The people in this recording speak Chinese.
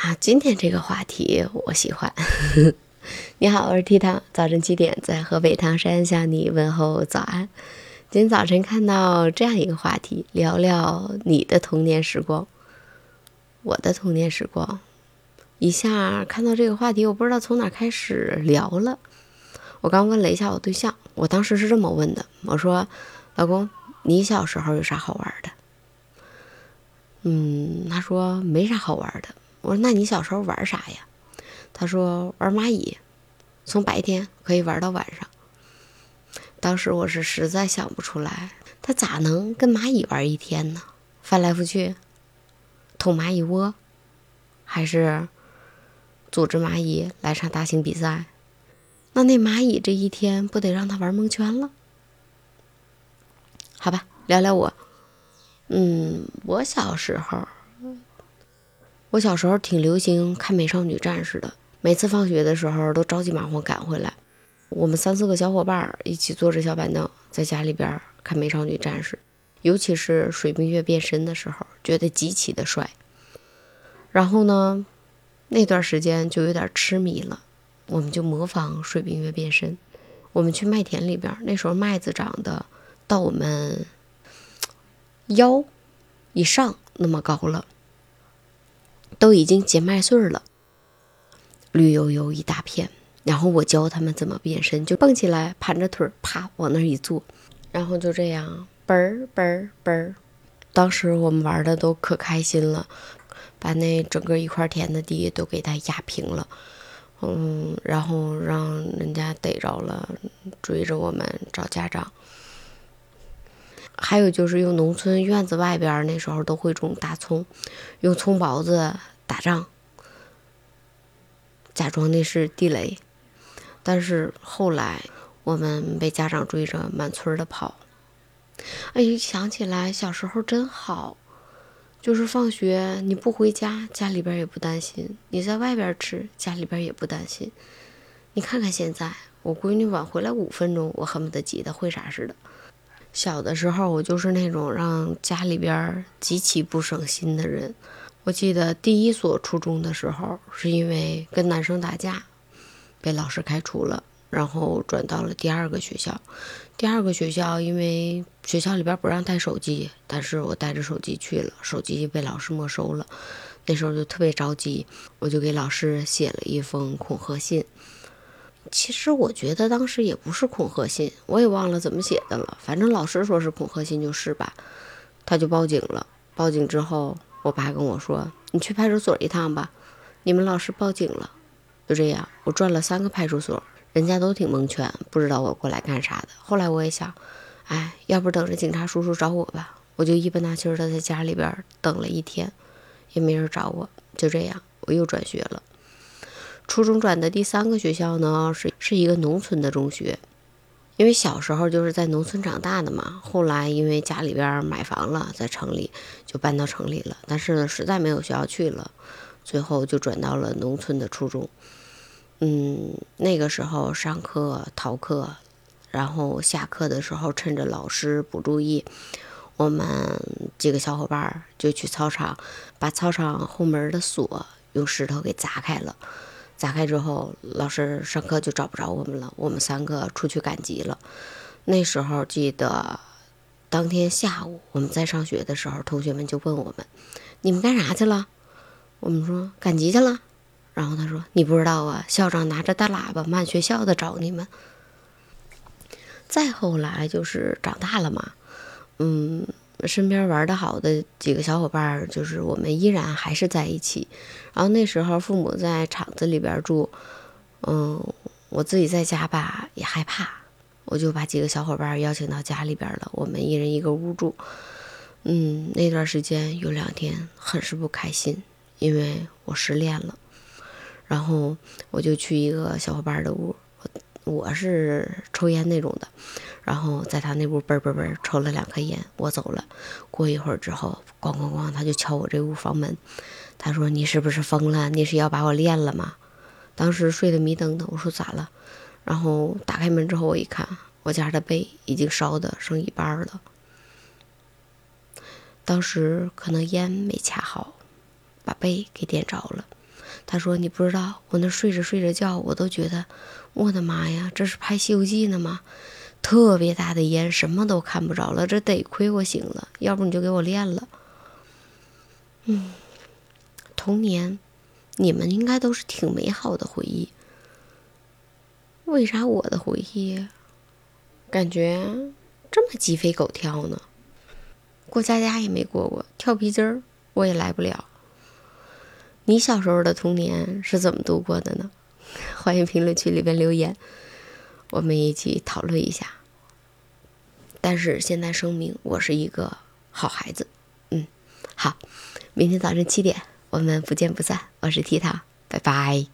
啊，今天这个话题我喜欢。你好，我是 T 糖，早晨七点在河北唐山向你问候早安。今天早晨看到这样一个话题，聊聊你的童年时光。我的童年时光，一下看到这个话题，我不知道从哪开始聊了。我刚问了一下我对象，我当时是这么问的：我说，老公，你小时候有啥好玩的？嗯，他说没啥好玩的。我说那你小时候玩啥呀？他说玩蚂蚁，从白天可以玩到晚上。当时我是实在想不出来，他咋能跟蚂蚁玩一天呢？翻来覆去，捅蚂蚁窝，还是组织蚂蚁来场大型比赛？那那蚂蚁这一天不得让他玩蒙圈了？好吧，聊聊我。嗯，我小时候。我小时候挺流行看《美少女战士》的，每次放学的时候都着急忙慌赶回来。我们三四个小伙伴一起坐着小板凳，在家里边看《美少女战士》，尤其是水冰月变身的时候，觉得极其的帅。然后呢，那段时间就有点痴迷了，我们就模仿水冰月变身。我们去麦田里边，那时候麦子长得到我们腰以上那么高了。都已经结麦穗了，绿油油一大片。然后我教他们怎么变身，就蹦起来，盘着腿，啪往那儿一坐，然后就这样嘣儿嘣儿嘣儿。当时我们玩的都可开心了，把那整个一块田的地都给它压平了，嗯，然后让人家逮着了，追着我们找家长。还有就是用农村院子外边那时候都会种大葱，用葱包子打仗，假装那是地雷。但是后来我们被家长追着满村的跑。哎，想起来小时候真好，就是放学你不回家，家里边也不担心；你在外边吃，家里边也不担心。你看看现在，我闺女晚回来五分钟，我恨不得急得会啥似的。小的时候，我就是那种让家里边极其不省心的人。我记得第一所初中的时候，是因为跟男生打架，被老师开除了，然后转到了第二个学校。第二个学校，因为学校里边不让带手机，但是我带着手机去了，手机被老师没收了。那时候就特别着急，我就给老师写了一封恐吓信。其实我觉得当时也不是恐吓信，我也忘了怎么写的了。反正老师说是恐吓信就是吧，他就报警了。报警之后，我爸跟我说：“你去派出所一趟吧，你们老师报警了。”就这样，我转了三个派出所，人家都挺蒙圈，不知道我过来干啥的。后来我也想，哎，要不等着警察叔叔找我吧，我就一本大气儿的在家里边等了一天，也没人找我。就这样，我又转学了。初中转的第三个学校呢，是是一个农村的中学，因为小时候就是在农村长大的嘛。后来因为家里边买房了，在城里就搬到城里了，但是呢，实在没有学校去了，最后就转到了农村的初中。嗯，那个时候上课逃课，然后下课的时候趁着老师不注意，我们几个小伙伴就去操场，把操场后门的锁用石头给砸开了。砸开之后，老师上课就找不着我们了。我们三个出去赶集了。那时候记得，当天下午我们在上学的时候，同学们就问我们：“你们干啥去了？”我们说：“赶集去了。”然后他说：“你不知道啊，校长拿着大喇叭满学校的找你们。”再后来就是长大了嘛，嗯。身边玩的好的几个小伙伴，就是我们依然还是在一起。然后那时候父母在厂子里边住，嗯，我自己在家吧也害怕，我就把几个小伙伴邀请到家里边了，我们一人一个屋住。嗯，那段时间有两天很是不开心，因为我失恋了。然后我就去一个小伙伴的屋。我是抽烟那种的，然后在他那屋嘣嘣嘣抽了两颗烟，我走了。过一会儿之后，咣咣咣，他就敲我这屋房门。他说：“你是不是疯了？你是要把我练了吗？”当时睡得迷瞪的，我说咋了？然后打开门之后，我一看，我家的被已经烧的剩一半了。当时可能烟没掐好，把被给点着了。他说：“你不知道，我那睡着睡着觉，我都觉得，我的妈呀，这是拍《西游记》呢吗？特别大的烟，什么都看不着了。这得亏我醒了，要不你就给我练了。”嗯，童年，你们应该都是挺美好的回忆。为啥我的回忆感觉这么鸡飞狗跳呢？过家家也没过过，跳皮筋儿我也来不了。你小时候的童年是怎么度过的呢？欢迎评论区里边留言，我们一起讨论一下。但是现在声明，我是一个好孩子。嗯，好，明天早晨七点我们不见不散。我是 T 糖，拜拜。